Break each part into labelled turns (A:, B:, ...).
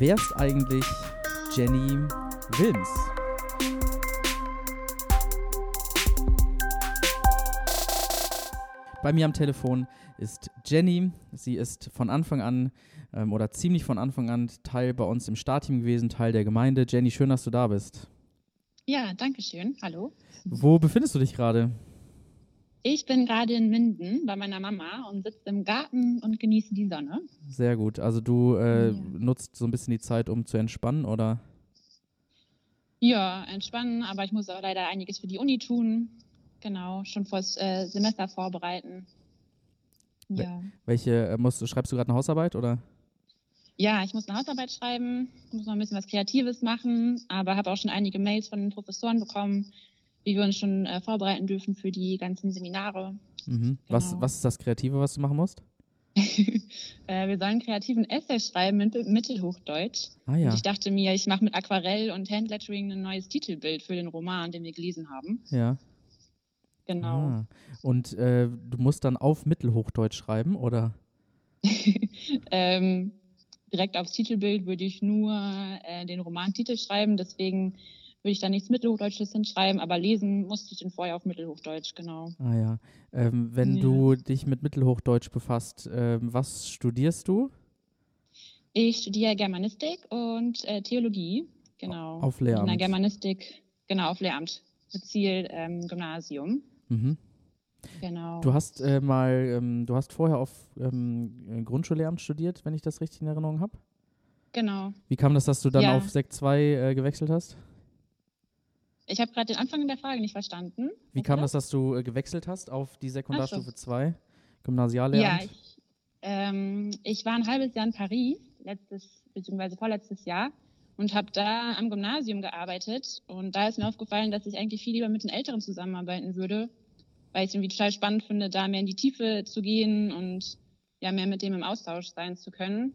A: Wer ist eigentlich Jenny Wilms? Bei mir am Telefon ist Jenny. Sie ist von Anfang an ähm, oder ziemlich von Anfang an Teil bei uns im Startteam gewesen, Teil der Gemeinde. Jenny, schön, dass du da bist.
B: Ja, danke schön. Hallo.
A: Wo befindest du dich gerade?
B: Ich bin gerade in Minden bei meiner Mama und sitze im Garten und genieße die Sonne.
A: Sehr gut. Also du äh, ja. nutzt so ein bisschen die Zeit, um zu entspannen, oder?
B: Ja, entspannen, aber ich muss auch leider einiges für die Uni tun. Genau, schon fürs äh, Semester vorbereiten.
A: Ja. Welche äh, musst, schreibst du gerade eine Hausarbeit oder?
B: Ja, ich muss eine Hausarbeit schreiben, muss noch ein bisschen was Kreatives machen, aber habe auch schon einige Mails von den Professoren bekommen, wie wir uns schon äh, vorbereiten dürfen für die ganzen Seminare.
A: Mhm. Genau. Was, was ist das Kreative, was du machen musst?
B: äh, wir sollen kreativen Essay schreiben in Mittelhochdeutsch. Ah, ja. Und ich dachte mir, ich mache mit Aquarell und Handlettering ein neues Titelbild für den Roman, den wir gelesen haben.
A: Ja.
B: Genau. Ah.
A: Und äh, du musst dann auf Mittelhochdeutsch schreiben, oder?
B: ähm, direkt aufs Titelbild würde ich nur äh, den Romantitel schreiben, deswegen würde ich da nichts Mittelhochdeutsches hinschreiben, aber lesen musste ich den vorher auf Mittelhochdeutsch, genau.
A: Ah ja. Ähm, wenn ja. du dich mit Mittelhochdeutsch befasst, ähm, was studierst du?
B: Ich studiere Germanistik und äh, Theologie, genau.
A: Auf Lehramt?
B: In der Germanistik, genau, auf Lehramt. Mit Ziel ähm, Gymnasium.
A: Mhm.
B: Genau.
A: Du hast äh, mal, ähm, du hast vorher auf ähm, Grundschullehramt studiert, wenn ich das richtig in Erinnerung habe?
B: Genau.
A: Wie kam das, dass du dann ja. auf Sek 2 äh, gewechselt hast?
B: Ich habe gerade den Anfang der Frage nicht verstanden.
A: Wie kam das, dass du äh, gewechselt hast auf die Sekundarstufe 2, Gymnasiallehramt?
B: Ja, ich, ähm, ich war ein halbes Jahr in Paris, letztes bzw. vorletztes Jahr und habe da am Gymnasium gearbeitet. Und da ist mir aufgefallen, dass ich eigentlich viel lieber mit den Älteren zusammenarbeiten würde, weil ich es irgendwie total spannend finde, da mehr in die Tiefe zu gehen und ja mehr mit dem im Austausch sein zu können.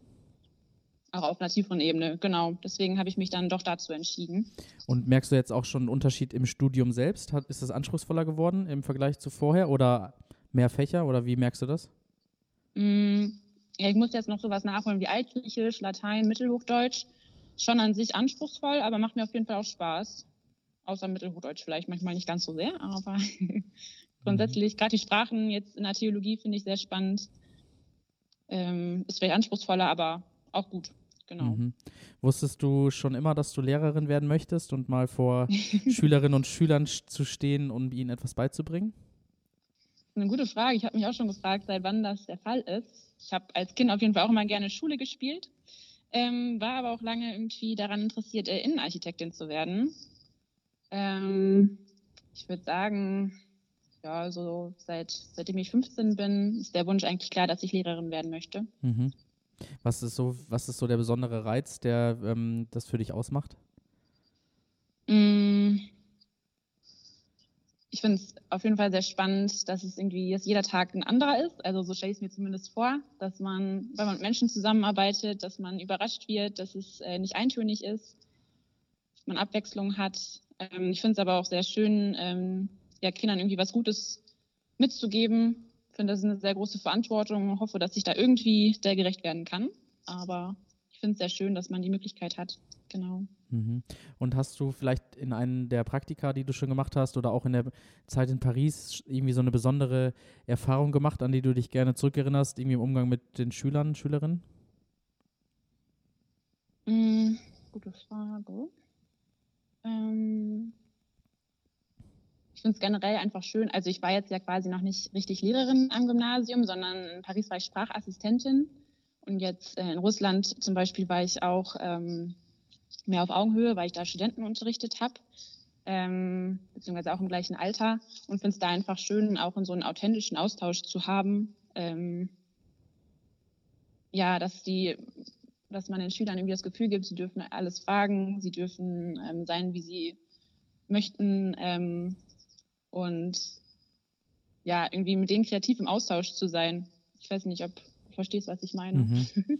B: Auch auf einer tieferen Ebene, genau. Deswegen habe ich mich dann doch dazu entschieden.
A: Und merkst du jetzt auch schon einen Unterschied im Studium selbst? Hat, ist das anspruchsvoller geworden im Vergleich zu vorher oder mehr Fächer oder wie merkst du das?
B: Mm, ja, ich muss jetzt noch sowas nachholen wie Altgriechisch, Latein, Mittelhochdeutsch. Schon an sich anspruchsvoll, aber macht mir auf jeden Fall auch Spaß. Außer Mittelhochdeutsch vielleicht manchmal nicht ganz so sehr, aber grundsätzlich, mhm. gerade die Sprachen jetzt in der Theologie finde ich sehr spannend. Ähm, ist vielleicht anspruchsvoller, aber auch gut. Genau. Mhm.
A: Wusstest du schon immer, dass du Lehrerin werden möchtest und mal vor Schülerinnen und Schülern zu stehen, um ihnen etwas beizubringen?
B: Eine gute Frage. Ich habe mich auch schon gefragt, seit wann das der Fall ist. Ich habe als Kind auf jeden Fall auch immer gerne Schule gespielt, ähm, war aber auch lange irgendwie daran interessiert, äh, Innenarchitektin zu werden. Ähm, ich würde sagen, ja, so seit, seitdem ich 15 bin, ist der Wunsch eigentlich klar, dass ich Lehrerin werden möchte.
A: Mhm. Was ist so, was ist so der besondere Reiz, der ähm, das für dich ausmacht?
B: Mm. Ich finde es auf jeden Fall sehr spannend, dass es irgendwie dass jeder Tag ein anderer ist. Also so stelle ich es mir zumindest vor, dass man, wenn man mit Menschen zusammenarbeitet, dass man überrascht wird, dass es äh, nicht eintönig ist, dass man Abwechslung hat. Ähm, ich finde es aber auch sehr schön, ähm, ja, Kindern irgendwie was Gutes mitzugeben finde, das ist eine sehr große Verantwortung und hoffe, dass ich da irgendwie der gerecht werden kann. Aber ich finde es sehr schön, dass man die Möglichkeit hat. Genau.
A: Mhm. Und hast du vielleicht in einem der Praktika, die du schon gemacht hast, oder auch in der Zeit in Paris irgendwie so eine besondere Erfahrung gemacht, an die du dich gerne zurückerinnerst, irgendwie im Umgang mit den Schülern, Schülerinnen?
B: Mhm, gute Frage. Ähm, finde es generell einfach schön. Also ich war jetzt ja quasi noch nicht richtig Lehrerin am Gymnasium, sondern in Paris war ich Sprachassistentin. Und jetzt äh, in Russland zum Beispiel war ich auch ähm, mehr auf Augenhöhe, weil ich da Studenten unterrichtet habe, ähm, beziehungsweise auch im gleichen Alter. Und finde es da einfach schön, auch in so einen authentischen Austausch zu haben. Ähm, ja, dass die, dass man den Schülern irgendwie das Gefühl gibt, sie dürfen alles fragen, sie dürfen ähm, sein, wie sie möchten. Ähm, und ja, irgendwie mit denen kreativ im Austausch zu sein. Ich weiß nicht, ob du verstehst, was ich meine. Mhm.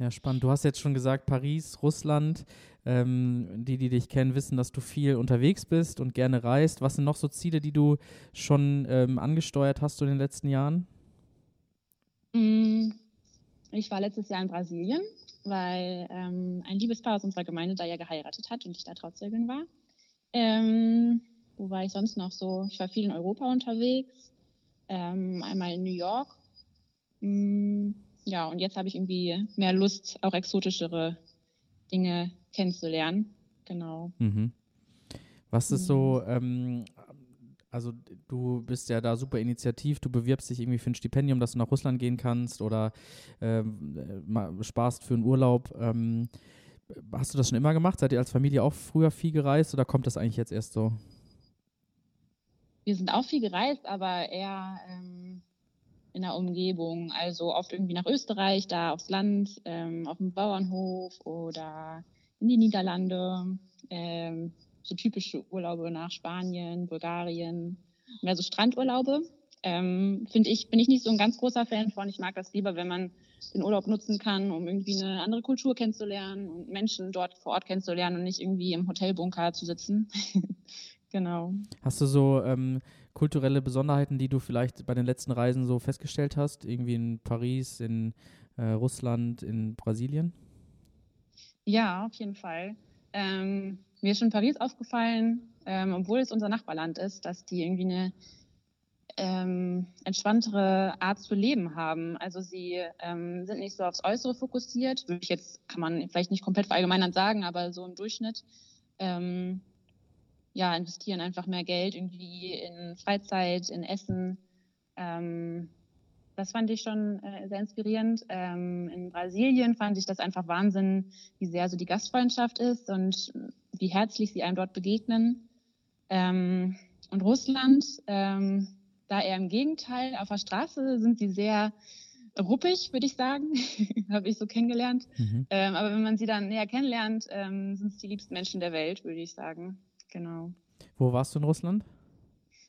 A: Ja, spannend. Du hast jetzt schon gesagt, Paris, Russland. Ähm, die, die dich kennen, wissen, dass du viel unterwegs bist und gerne reist. Was sind noch so Ziele, die du schon ähm, angesteuert hast in den letzten Jahren?
B: Mm, Ich war letztes Jahr in Brasilien, weil ähm, ein Liebespaar aus unserer Gemeinde da ja geheiratet hat und ich da Trauzeugin war. Ähm, wo war ich sonst noch so? Ich war viel in Europa unterwegs, ähm, einmal in New York. Mm, ja, und jetzt habe ich irgendwie mehr Lust, auch exotischere Dinge kennenzulernen. Genau.
A: Mhm. Was ist so, ähm, also du bist ja da super initiativ, du bewirbst dich irgendwie für ein Stipendium, dass du nach Russland gehen kannst oder ähm, sparst für einen Urlaub. Ähm, hast du das schon immer gemacht? Seid ihr als Familie auch früher viel gereist oder kommt das eigentlich jetzt erst so?
B: Wir sind auch viel gereist, aber eher ähm, in der Umgebung. Also oft irgendwie nach Österreich, da aufs Land, ähm, auf dem Bauernhof oder in die Niederlande. Ähm, so typische Urlaube nach Spanien, Bulgarien, mehr so Strandurlaube. Ähm, Finde ich, bin ich nicht so ein ganz großer Fan von. Ich mag das lieber, wenn man den Urlaub nutzen kann, um irgendwie eine andere Kultur kennenzulernen und Menschen dort vor Ort kennenzulernen und nicht irgendwie im Hotelbunker zu sitzen. genau.
A: Hast du so ähm, kulturelle Besonderheiten, die du vielleicht bei den letzten Reisen so festgestellt hast? Irgendwie in Paris, in äh, Russland, in Brasilien?
B: Ja, auf jeden Fall. Ähm, mir ist schon Paris aufgefallen, ähm, obwohl es unser Nachbarland ist, dass die irgendwie eine ähm, entspanntere Art zu leben haben. Also sie ähm, sind nicht so aufs Äußere fokussiert, würde ich jetzt, kann man vielleicht nicht komplett verallgemeinern sagen, aber so im Durchschnitt. Ähm, ja, investieren einfach mehr Geld irgendwie in Freizeit, in Essen. Ähm, das fand ich schon äh, sehr inspirierend. Ähm, in Brasilien fand ich das einfach Wahnsinn, wie sehr so die Gastfreundschaft ist und wie herzlich sie einem dort begegnen. Ähm, und Russland, ähm, da eher im Gegenteil, auf der Straße sind sie sehr ruppig, würde ich sagen, habe ich so kennengelernt. Mhm. Ähm, aber wenn man sie dann näher kennenlernt, ähm, sind es die liebsten Menschen der Welt, würde ich sagen. Genau.
A: Wo warst du in Russland?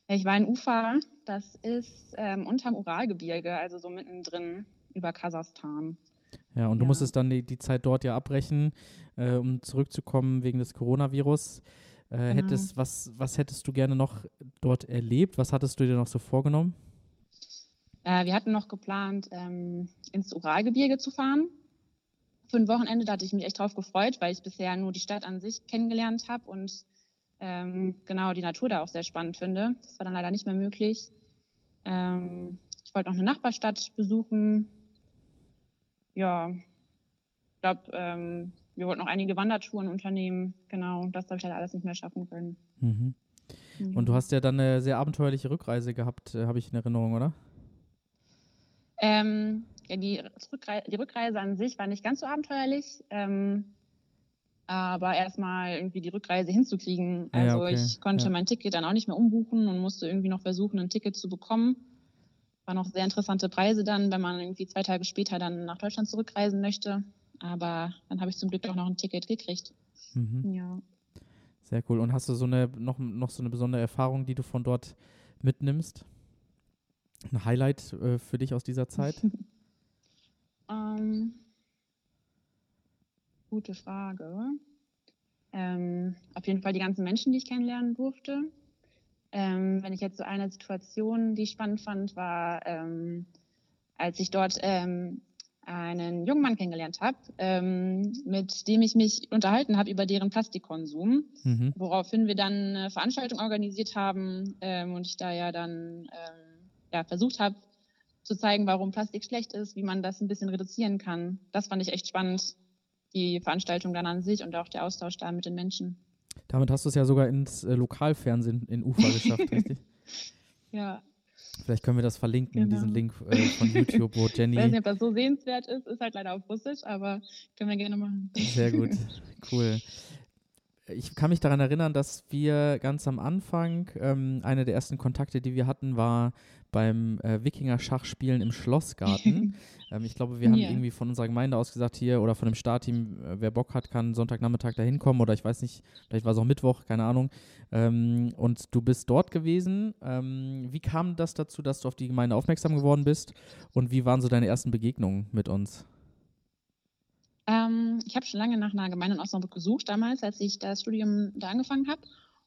B: Ich war in Ufa, das ist ähm, unterm Uralgebirge, also so mittendrin über Kasachstan.
A: Ja, und du musstest dann die, die Zeit dort ja abbrechen, äh, um zurückzukommen wegen des Coronavirus. Äh, genau. hättest, was, was hättest du gerne noch dort erlebt? Was hattest du dir noch so vorgenommen?
B: Äh, wir hatten noch geplant, ähm, ins Uralgebirge zu fahren. Für ein Wochenende, da hatte ich mich echt drauf gefreut, weil ich bisher nur die Stadt an sich kennengelernt habe und ähm, genau die Natur da auch sehr spannend finde. Das war dann leider nicht mehr möglich. Ähm, ich wollte noch eine Nachbarstadt besuchen. Ja, ich glaube, ähm, wir wollten noch einige Wandertouren unternehmen. Genau, das habe ich leider alles nicht mehr schaffen können.
A: Mhm. Und du hast ja dann eine sehr abenteuerliche Rückreise gehabt, äh, habe ich in Erinnerung, oder?
B: Ähm, ja, die, die, Rückreise an sich war nicht ganz so abenteuerlich. Ähm, aber erstmal irgendwie die Rückreise hinzukriegen. Also ja, okay. ich konnte ja. mein Ticket dann auch nicht mehr umbuchen und musste irgendwie noch versuchen, ein Ticket zu bekommen. War noch sehr interessante Preise dann, wenn man irgendwie zwei Tage später dann nach Deutschland zurückreisen möchte. Aber dann habe ich zum Glück auch noch ein Ticket gekriegt. Mhm. Ja.
A: Sehr cool. Und hast du so eine noch, noch so eine besondere Erfahrung, die du von dort mitnimmst? Ein Highlight äh, für dich aus dieser Zeit?
B: ähm, gute Frage. Ähm, auf jeden Fall die ganzen Menschen, die ich kennenlernen durfte. Ähm, wenn ich jetzt so eine Situation, die ich spannend fand, war, ähm, als ich dort ähm, einen jungen Mann kennengelernt habe, ähm, mit dem ich mich unterhalten habe über deren Plastikkonsum, mhm. woraufhin wir dann eine Veranstaltung organisiert haben ähm, und ich da ja dann ja, versucht habe zu zeigen, warum Plastik schlecht ist, wie man das ein bisschen reduzieren kann. Das fand ich echt spannend die Veranstaltung dann an sich und auch der Austausch da mit den Menschen.
A: Damit hast du es ja sogar ins äh, Lokalfernsehen in Ufa geschafft, richtig?
B: Ja.
A: Vielleicht können wir das verlinken, genau. diesen Link äh, von YouTube, wo Jenny.
B: Ich weiß nicht, ob das so sehenswert ist, ist halt leider auf Russisch, aber können wir gerne machen.
A: Sehr gut, cool. Ich kann mich daran erinnern, dass wir ganz am Anfang, ähm, eine der ersten Kontakte, die wir hatten, war beim äh, Wikinger-Schachspielen im Schlossgarten. ähm, ich glaube, wir haben yeah. irgendwie von unserer Gemeinde aus gesagt, hier oder von dem Startteam, äh, wer Bock hat, kann Sonntagnachmittag da hinkommen oder ich weiß nicht, vielleicht war es auch Mittwoch, keine Ahnung. Ähm, und du bist dort gewesen. Ähm, wie kam das dazu, dass du auf die Gemeinde aufmerksam geworden bist und wie waren so deine ersten Begegnungen mit uns?
B: Ähm, ich habe schon lange nach einer Gemeinde in Osnabrück gesucht, damals, als ich das Studium da angefangen habe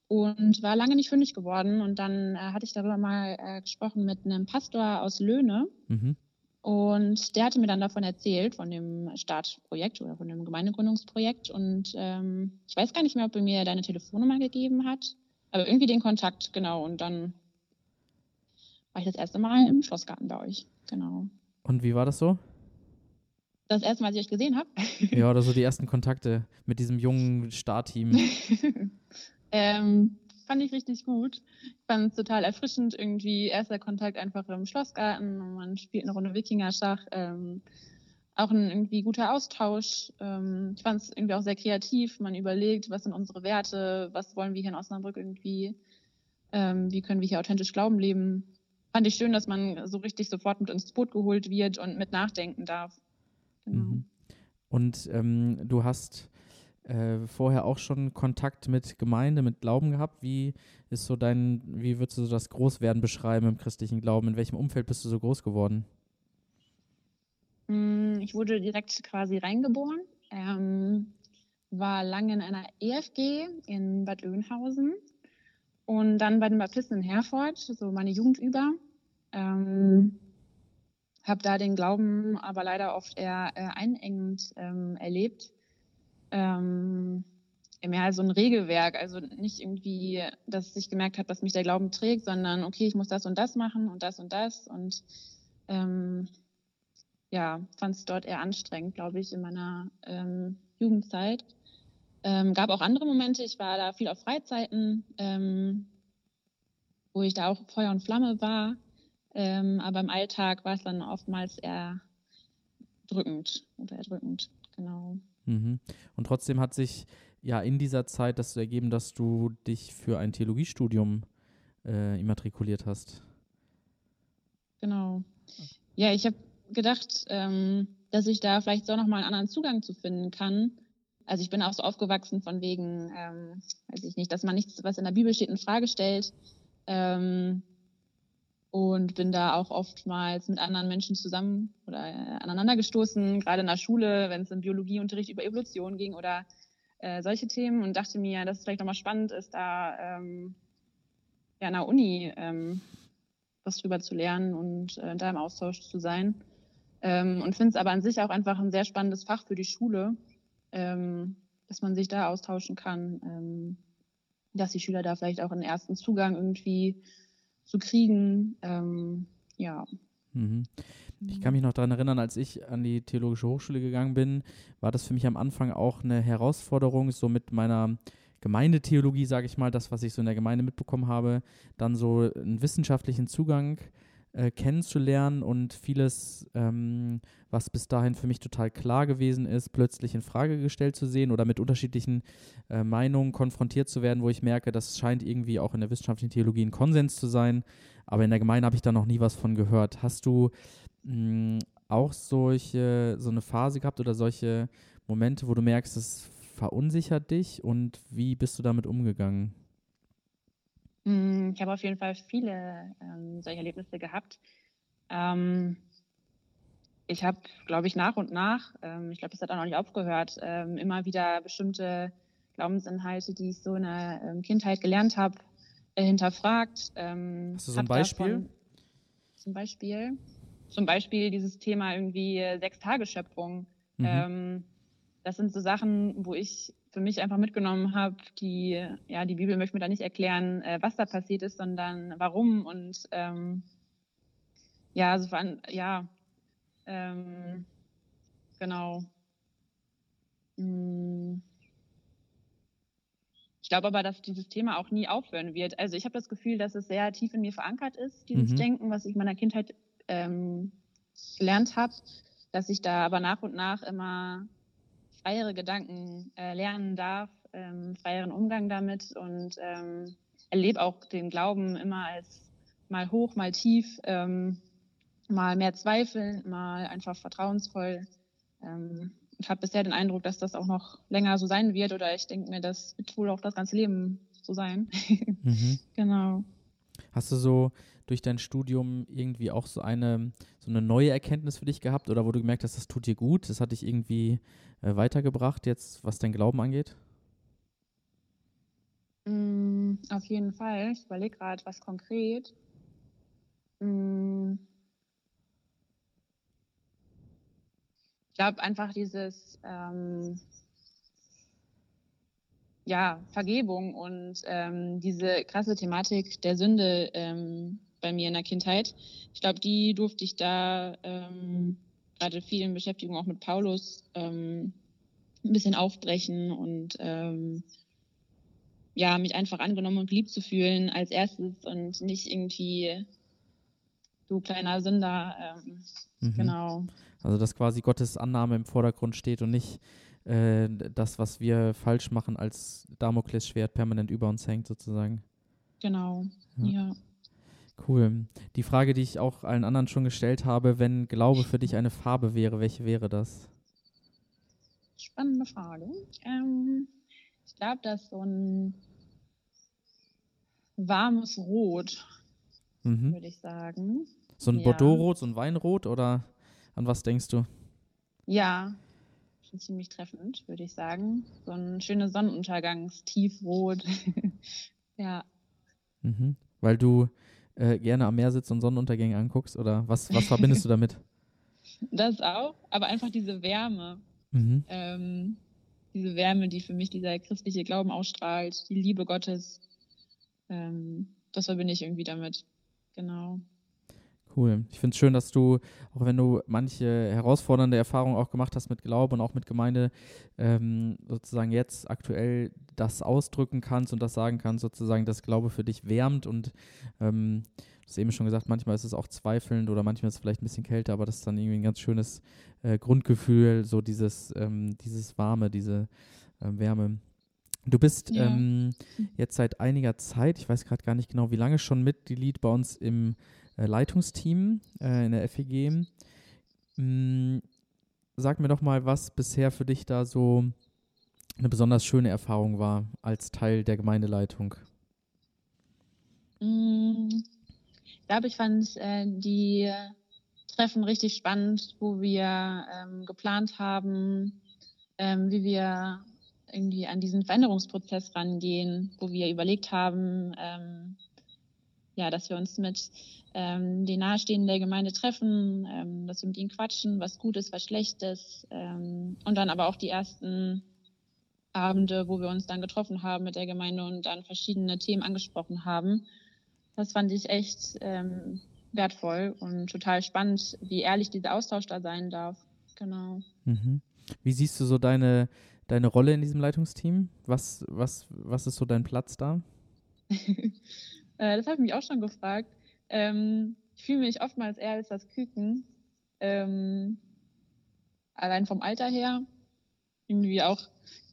B: und war lange nicht fündig geworden. Und dann äh, hatte ich darüber mal äh, gesprochen mit einem Pastor aus Löhne. Mhm. Und der hatte mir dann davon erzählt, von dem Startprojekt oder von dem Gemeindegründungsprojekt. Und ähm, ich weiß gar nicht mehr, ob er mir deine Telefonnummer gegeben hat, aber irgendwie den Kontakt, genau. Und dann war ich das erste Mal im Schlossgarten bei euch, genau.
A: Und wie war das so?
B: Das erste Mal, als ich euch gesehen habe.
A: ja, oder so die ersten Kontakte mit diesem jungen Startteam.
B: ähm, fand ich richtig gut. Ich fand es total erfrischend, irgendwie erster Kontakt einfach im Schlossgarten und man spielt eine Runde Wikingerschach. Ähm, auch ein irgendwie guter Austausch. Ähm, ich fand es irgendwie auch sehr kreativ. Man überlegt, was sind unsere Werte, was wollen wir hier in Osnabrück irgendwie, ähm, wie können wir hier authentisch Glauben leben. Fand ich schön, dass man so richtig sofort mit ins Boot geholt wird und mit nachdenken darf.
A: Genau. Mhm. Und ähm, du hast äh, vorher auch schon Kontakt mit Gemeinde, mit Glauben gehabt. Wie ist so dein, wie würdest du das Großwerden beschreiben im christlichen Glauben? In welchem Umfeld bist du so groß geworden?
B: Mm, ich wurde direkt quasi reingeboren. Ähm, war lange in einer EFG in Bad Oeynhausen und dann bei den Baptisten in Herford, so meine Jugend über. Ähm, habe da den Glauben aber leider oft eher äh, einengend ähm, erlebt ähm, mehr so ein Regelwerk, also nicht irgendwie, dass ich gemerkt habe, dass mich der Glauben trägt, sondern okay, ich muss das und das machen und das und das und ähm, ja, fand es dort eher anstrengend, glaube ich, in meiner ähm, Jugendzeit. Ähm, gab auch andere Momente, ich war da viel auf Freizeiten, ähm, wo ich da auch Feuer und Flamme war, ähm, aber im Alltag war es dann oftmals eher drückend oder erdrückend, genau.
A: Mhm. Und trotzdem hat sich ja in dieser Zeit das ergeben, dass du dich für ein Theologiestudium äh, immatrikuliert hast.
B: Genau. Ja, ich habe gedacht, ähm, dass ich da vielleicht so nochmal einen anderen Zugang zu finden kann. Also ich bin auch so aufgewachsen von wegen, ähm, weiß ich nicht, dass man nichts, was in der Bibel steht, in Frage stellt. Ähm, und bin da auch oftmals mit anderen Menschen zusammen oder äh, aneinander gestoßen, gerade in der Schule, wenn es im Biologieunterricht über Evolution ging oder äh, solche Themen und dachte mir, dass es vielleicht nochmal spannend ist, da ähm, ja, an der Uni ähm, was drüber zu lernen und äh, da im Austausch zu sein. Ähm, und finde es aber an sich auch einfach ein sehr spannendes Fach für die Schule, ähm, dass man sich da austauschen kann, ähm, dass die Schüler da vielleicht auch einen ersten Zugang irgendwie zu kriegen. Ähm, ja.
A: Mhm. Ich kann mich noch daran erinnern, als ich an die Theologische Hochschule gegangen bin, war das für mich am Anfang auch eine Herausforderung, so mit meiner Gemeindetheologie, sage ich mal, das, was ich so in der Gemeinde mitbekommen habe, dann so einen wissenschaftlichen Zugang äh, kennenzulernen und vieles, ähm, was bis dahin für mich total klar gewesen ist, plötzlich in Frage gestellt zu sehen oder mit unterschiedlichen äh, Meinungen konfrontiert zu werden, wo ich merke, das scheint irgendwie auch in der wissenschaftlichen Theologie ein Konsens zu sein, aber in der Gemeinde habe ich da noch nie was von gehört. Hast du mh, mm, auch solche, so eine Phase gehabt oder solche Momente, wo du merkst, es verunsichert dich und wie bist du damit umgegangen?
B: Hm, ich habe auf jeden Fall viele ähm, solche Erlebnisse gehabt. Ähm, ich habe, glaube ich, nach und nach, ähm, ich glaube, das hat auch noch nicht aufgehört, ähm, immer wieder bestimmte Glaubensinhalte, die ich so in der ähm, Kindheit gelernt habe, äh, hinterfragt.
A: Ähm, Hast du so ein Beispiel? Davon,
B: zum Beispiel? Zum Beispiel dieses Thema irgendwie äh, Sechstageschöpfung. Mhm. Das sind so Sachen, wo ich für mich einfach mitgenommen habe, die, ja, die Bibel möchte mir da nicht erklären, äh, was da passiert ist, sondern warum und ähm, ja, also ja, ähm, genau. Hm. Ich glaube aber, dass dieses Thema auch nie aufhören wird. Also ich habe das Gefühl, dass es sehr tief in mir verankert ist, dieses mhm. Denken, was ich in meiner Kindheit ähm, gelernt habe, dass ich da aber nach und nach immer freiere Gedanken äh, lernen darf, ähm, freieren Umgang damit und ähm, erlebe auch den Glauben immer als mal hoch, mal tief, ähm, mal mehr Zweifel, mal einfach vertrauensvoll. Ähm, ich habe bisher den Eindruck, dass das auch noch länger so sein wird oder ich denke mir, das wird wohl auch das ganze Leben so sein. mhm. Genau.
A: Hast du so durch dein Studium irgendwie auch so eine, so eine neue Erkenntnis für dich gehabt oder wo du gemerkt hast, das tut dir gut, das hat dich irgendwie äh, weitergebracht, jetzt was dein Glauben angeht?
B: Mm, auf jeden Fall. Ich überlege gerade, was konkret. Mm. glaube einfach dieses ähm, ja, Vergebung und ähm, diese krasse Thematik der Sünde ähm, bei mir in der Kindheit. Ich glaube, die durfte ich da ähm, gerade viel in Beschäftigung auch mit Paulus ähm, ein bisschen aufbrechen und ähm, ja, mich einfach angenommen und geliebt zu fühlen als erstes und nicht irgendwie du kleiner Sünder. Ähm, mhm. Genau.
A: Also dass quasi Gottes Annahme im Vordergrund steht und nicht äh, das, was wir falsch machen, als Damoklesschwert permanent über uns hängt, sozusagen.
B: Genau, ja. ja.
A: Cool. Die Frage, die ich auch allen anderen schon gestellt habe, wenn Glaube für dich eine Farbe wäre, welche wäre das?
B: Spannende Frage. Ähm, ich glaube, dass so ein warmes Rot, mhm. würde ich sagen.
A: So ein ja. Bordeaux-Rot, so ein Weinrot oder an was denkst du?
B: Ja, schon ziemlich treffend, würde ich sagen. So ein schönes Sonnenuntergangstiefrot. ja.
A: Mhm. Weil du äh, gerne am Meer sitzt und Sonnenuntergänge anguckst? Oder was, was verbindest du damit?
B: Das auch, aber einfach diese Wärme. Mhm. Ähm, diese Wärme, die für mich dieser christliche Glauben ausstrahlt, die Liebe Gottes. Ähm, das verbinde ich irgendwie damit. Genau.
A: Cool. Ich finde es schön, dass du, auch wenn du manche herausfordernde Erfahrungen auch gemacht hast mit Glaube und auch mit Gemeinde, ähm, sozusagen jetzt aktuell das ausdrücken kannst und das sagen kannst, sozusagen, dass Glaube für dich wärmt und ähm, du hast eben schon gesagt, manchmal ist es auch zweifelnd oder manchmal ist es vielleicht ein bisschen kälter, aber das ist dann irgendwie ein ganz schönes äh, Grundgefühl, so dieses, ähm, dieses Warme, diese äh, Wärme. Du bist ja. ähm, jetzt seit einiger Zeit, ich weiß gerade gar nicht genau, wie lange schon Mitglied bei uns im Leitungsteam äh, in der FEG. Mm, sag mir doch mal, was bisher für dich da so eine besonders schöne Erfahrung war als Teil der Gemeindeleitung.
B: Mm, ich glaube, ich fand äh, die Treffen richtig spannend, wo wir ähm, geplant haben, ähm, wie wir irgendwie an diesen Veränderungsprozess rangehen, wo wir überlegt haben, ähm, ja, dass wir uns mit ähm, den Nahestehenden der Gemeinde treffen, ähm, dass wir mit ihnen quatschen, was gut ist, was schlecht ist. Ähm, und dann aber auch die ersten Abende, wo wir uns dann getroffen haben mit der Gemeinde und dann verschiedene Themen angesprochen haben. Das fand ich echt ähm, wertvoll und total spannend, wie ehrlich dieser Austausch da sein darf. Genau.
A: Mhm. Wie siehst du so deine, deine Rolle in diesem Leitungsteam? Was, was, was ist so dein Platz da?
B: Äh, das habe ich mich auch schon gefragt. Ähm, ich fühle mich oftmals eher als das Küken. Ähm, allein vom Alter her. Irgendwie auch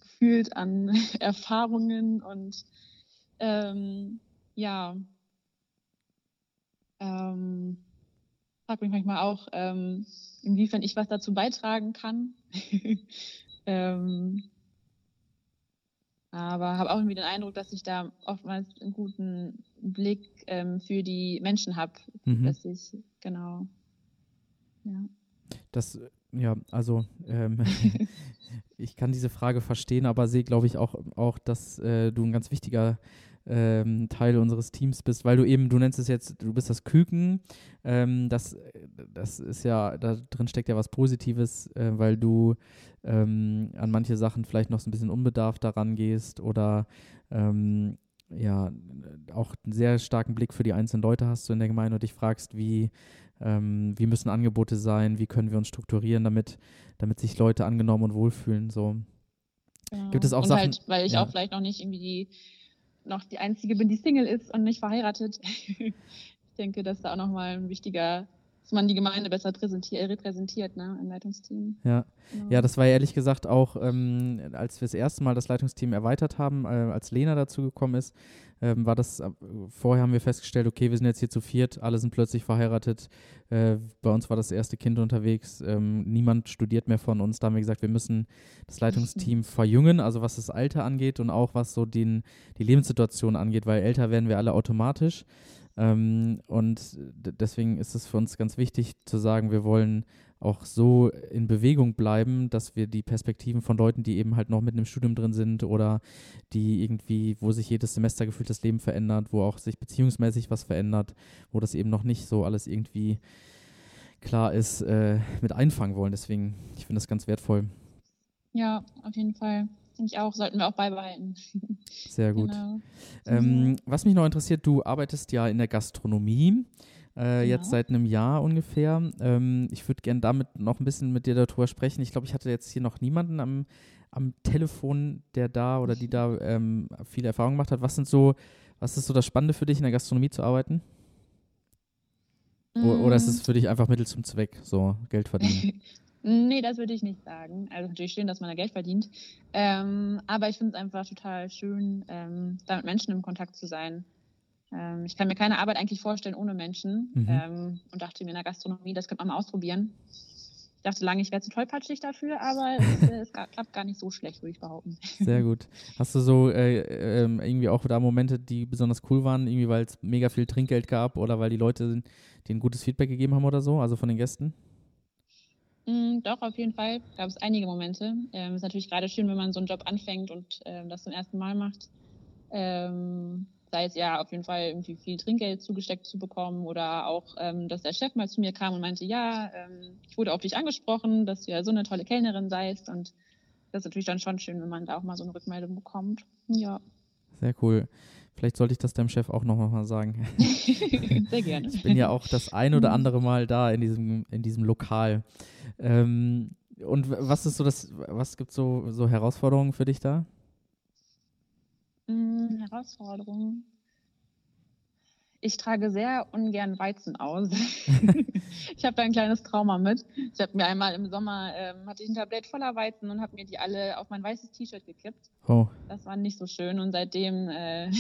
B: gefühlt an Erfahrungen und ähm, ja, ähm, frage mich manchmal auch, ähm, inwiefern ich was dazu beitragen kann. ähm, aber habe auch irgendwie den Eindruck, dass ich da oftmals einen guten Blick ähm, für die Menschen habe, mhm. dass ich genau ja.
A: Das ja, also ähm, ich kann diese Frage verstehen, aber sehe, glaube ich, auch, auch, dass äh, du ein ganz wichtiger ähm, Teil unseres Teams bist, weil du eben, du nennst es jetzt, du bist das Küken. Ähm, das, das ist ja, da drin steckt ja was Positives, äh, weil du ähm, an manche Sachen vielleicht noch so ein bisschen unbedarft daran gehst oder ähm, ja, auch einen sehr starken Blick für die einzelnen Leute hast du in der Gemeinde und dich fragst, wie, ähm, wie müssen Angebote sein, wie können wir uns strukturieren, damit, damit sich Leute angenommen und wohlfühlen. So.
B: Ja.
A: Gibt es auch
B: und
A: Sachen.
B: Halt, weil ich ja. auch vielleicht noch nicht irgendwie die noch die Einzige bin, die Single ist und nicht verheiratet. ich denke, dass da auch nochmal ein wichtiger, dass man die Gemeinde besser repräsentiert ne, im Leitungsteam.
A: Ja. Genau. ja, das war ehrlich gesagt auch, ähm, als wir das erste Mal das Leitungsteam erweitert haben, äh, als Lena dazu gekommen ist, ähm, war das, äh, vorher haben wir festgestellt, okay, wir sind jetzt hier zu viert, alle sind plötzlich verheiratet. Äh, bei uns war das erste Kind unterwegs, ähm, niemand studiert mehr von uns. Da haben wir gesagt, wir müssen das Leitungsteam verjüngen, also was das Alter angeht und auch was so den, die Lebenssituation angeht, weil älter werden wir alle automatisch. Ähm, und deswegen ist es für uns ganz wichtig zu sagen, wir wollen auch so in Bewegung bleiben, dass wir die Perspektiven von Leuten, die eben halt noch mitten im Studium drin sind oder die irgendwie, wo sich jedes Semester gefühlt das Leben verändert, wo auch sich beziehungsmäßig was verändert, wo das eben noch nicht so alles irgendwie klar ist, äh, mit einfangen wollen. Deswegen, ich finde das ganz wertvoll.
B: Ja, auf jeden Fall. Ich auch, sollten wir auch beibehalten.
A: Sehr gut. Genau. Ähm, was mich noch interessiert, du arbeitest ja in der Gastronomie. Äh, genau. Jetzt seit einem Jahr ungefähr. Ähm, ich würde gerne damit noch ein bisschen mit dir darüber sprechen. Ich glaube, ich hatte jetzt hier noch niemanden am, am Telefon, der da oder die da ähm, viele Erfahrungen gemacht hat. Was sind so, was ist so das Spannende für dich, in der Gastronomie zu arbeiten? Mm. Oder ist es für dich einfach Mittel zum Zweck, so Geld verdienen?
B: Nee, das würde ich nicht sagen. Also natürlich schön, dass man da Geld verdient. Ähm, aber ich finde es einfach total schön, ähm, da mit Menschen im Kontakt zu sein. Ähm, ich kann mir keine Arbeit eigentlich vorstellen ohne Menschen mhm. Ähm, und dachte mir in der Gastronomie, das könnte man mal ausprobieren. Ich dachte lange, ich wäre zu tollpatschig dafür, aber es, äh, es, klappt gar nicht so schlecht, würde ich behaupten.
A: Sehr gut. Hast du so äh, äh, irgendwie auch da Momente, die besonders cool waren, irgendwie weil es mega viel Trinkgeld gab oder weil die Leute dir ein gutes Feedback gegeben haben oder so, also von den Gästen?
B: Mm, doch, auf jeden Fall gab es einige Momente. Ähm, ist natürlich gerade schön, wenn man so einen Job anfängt und ähm, das zum ersten Mal macht. Ähm, sei es ja auf jeden Fall irgendwie viel Trinkgeld zugesteckt zu bekommen oder auch, ähm, dass der Chef mal zu mir kam und meinte, ja, ähm, ich wurde auf dich angesprochen, dass du ja so eine tolle Kellnerin seist und das ist natürlich dann schon schön, wenn man da auch mal so eine Rückmeldung bekommt. Ja.
A: Sehr cool. Vielleicht sollte ich das deinem Chef auch noch mal sagen.
B: Sehr gerne.
A: Ich bin ja auch das ein oder andere Mal da in diesem, in diesem Lokal. Ähm, und was ist so das, was gibt so, so Herausforderungen für dich da?
B: Hm, Herausforderungen ich trage sehr ungern Weizen aus. ich habe da ein kleines Trauma mit. Ich habe mir einmal im Sommer, ähm, hatte ich ein Tablett voller Weizen und habe mir die alle auf mein weißes T-Shirt gekippt. Oh. Das war nicht so schön und seitdem, äh,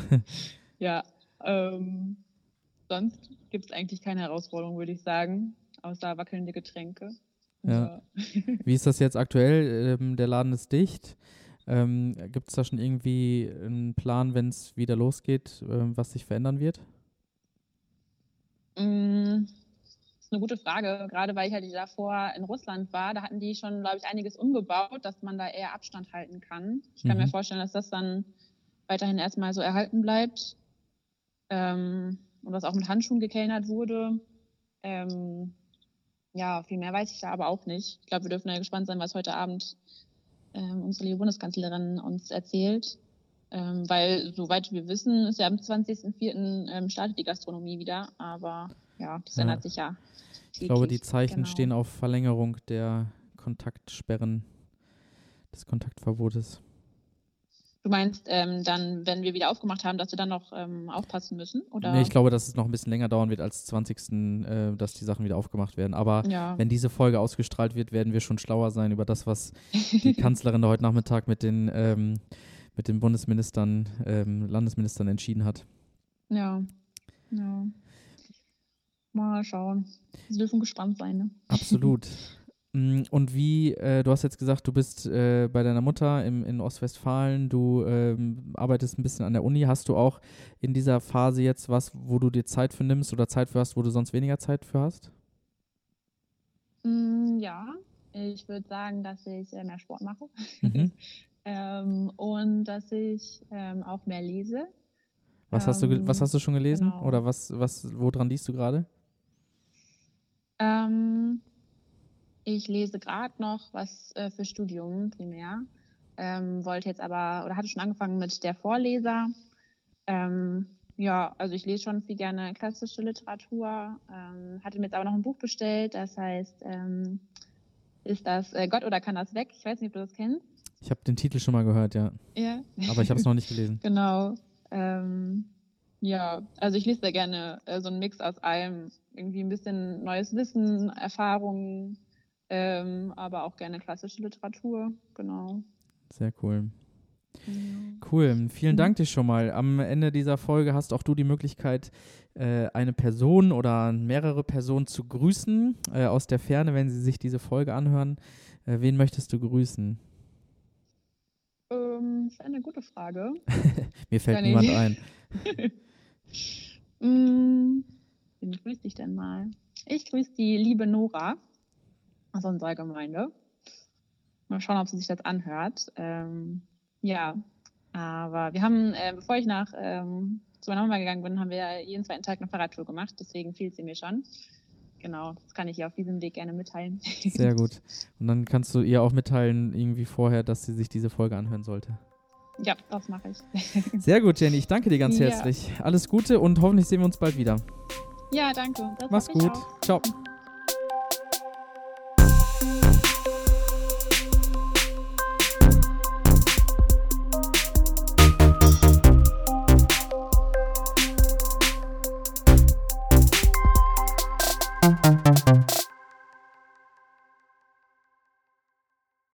B: ja, ähm, sonst gibt es eigentlich keine Herausforderung, würde ich sagen, außer wackelnde Getränke.
A: Ja. Wie ist das jetzt aktuell? Ähm, der Laden ist dicht. Ähm, Gibt es da schon irgendwie einen Plan, wenn es wieder losgeht, äh, was sich verändern wird?
B: Mm, das ist eine gute Frage, gerade weil ich halt davor in Russland war. Da hatten die schon, glaube ich, einiges umgebaut, dass man da eher Abstand halten kann. Ich kann mhm. mir vorstellen, dass das dann weiterhin erstmal so erhalten bleibt. Ähm, und dass auch mit Handschuhen gekellnert wurde. Ähm, ja, viel mehr weiß ich da aber auch nicht. Ich glaube, wir dürfen ja gespannt sein, was heute Abend ähm, unsere liebe Bundeskanzlerin uns erzählt. Ähm, weil, soweit wir wissen, ist ja am 20.04. Ähm, startet die Gastronomie wieder. Aber ja, das ja. ändert sich ja.
A: Ich glaube, die Zeichen genau. stehen auf Verlängerung der Kontaktsperren, des Kontaktverbotes.
B: Du meinst ähm, dann, wenn wir wieder aufgemacht haben, dass wir dann noch ähm, aufpassen müssen? Oder?
A: Nee, ich glaube, dass es noch ein bisschen länger dauern wird als 20. Äh, dass die Sachen wieder aufgemacht werden. Aber ja. wenn diese Folge ausgestrahlt wird, werden wir schon schlauer sein über das, was die Kanzlerin da heute Nachmittag mit den, ähm, mit den Bundesministern, ähm, Landesministern entschieden hat.
B: Ja. Ja. Mal schauen. Wir dürfen gespannt sein, ne?
A: Absolut. Mm, und wie, äh, du hast jetzt gesagt, du bist äh, bei deiner Mutter im, in Ostwestfalen, du ähm, arbeitest ein bisschen an der Uni. Hast du auch in dieser Phase jetzt was, wo du dir Zeit für nimmst oder Zeit für hast, wo du sonst weniger Zeit für hast?
B: Mm, ja, ich würde sagen, dass ich äh, mehr Sport mache mhm. ähm, und dass ich ähm, auch mehr lese.
A: Was hast, du, was hast du schon gelesen? Genau. Oder was, was, woran liest du gerade?
B: Ähm, ich lese gerade noch was äh, für Studium primär. Ähm, wollte jetzt aber oder hatte schon angefangen mit der Vorleser. Ähm, ja, also ich lese schon viel gerne klassische Literatur. Ähm, hatte mir jetzt aber noch ein Buch bestellt, das heißt, ähm, ist das äh, Gott oder kann das weg? Ich weiß nicht, ob du das kennst.
A: Ich habe den Titel schon mal gehört, ja.
B: Ja.
A: Aber ich habe es noch nicht gelesen.
B: genau. Ähm, ja, also ich lese sehr gerne äh, so einen Mix aus allem. Irgendwie ein bisschen neues Wissen, Erfahrungen, ähm, aber auch gerne klassische Literatur, genau.
A: Sehr cool. Cool, vielen Dank dir schon mal. Am Ende dieser Folge hast auch du die Möglichkeit, äh, eine Person oder mehrere Personen zu grüßen äh, aus der Ferne, wenn sie sich diese Folge anhören. Äh, wen möchtest du grüßen?
B: Ähm, das ist eine gute Frage.
A: Mir fällt Kann niemand ein.
B: mm, wen grüße ich denn mal? Ich grüße die liebe Nora aus unserer Gemeinde. Mal schauen, ob sie sich das anhört. Ähm, ja, aber wir haben, äh, bevor ich nach ähm, zu meiner Mama gegangen bin, haben wir jeden zweiten Tag eine Fahrradtour gemacht. Deswegen fehlt sie mir schon. genau, das kann ich ihr auf diesem Weg gerne mitteilen.
A: Sehr gut. Und dann kannst du ihr auch mitteilen, irgendwie vorher, dass sie sich diese Folge anhören sollte.
B: Ja, das mache ich.
A: Sehr gut, Jenny. Ich danke dir ganz
B: Ja.
A: herzlich. Alles Gute und hoffentlich sehen wir uns bald wieder.
B: Ja, danke. Das
A: Mach's gut. Ciao.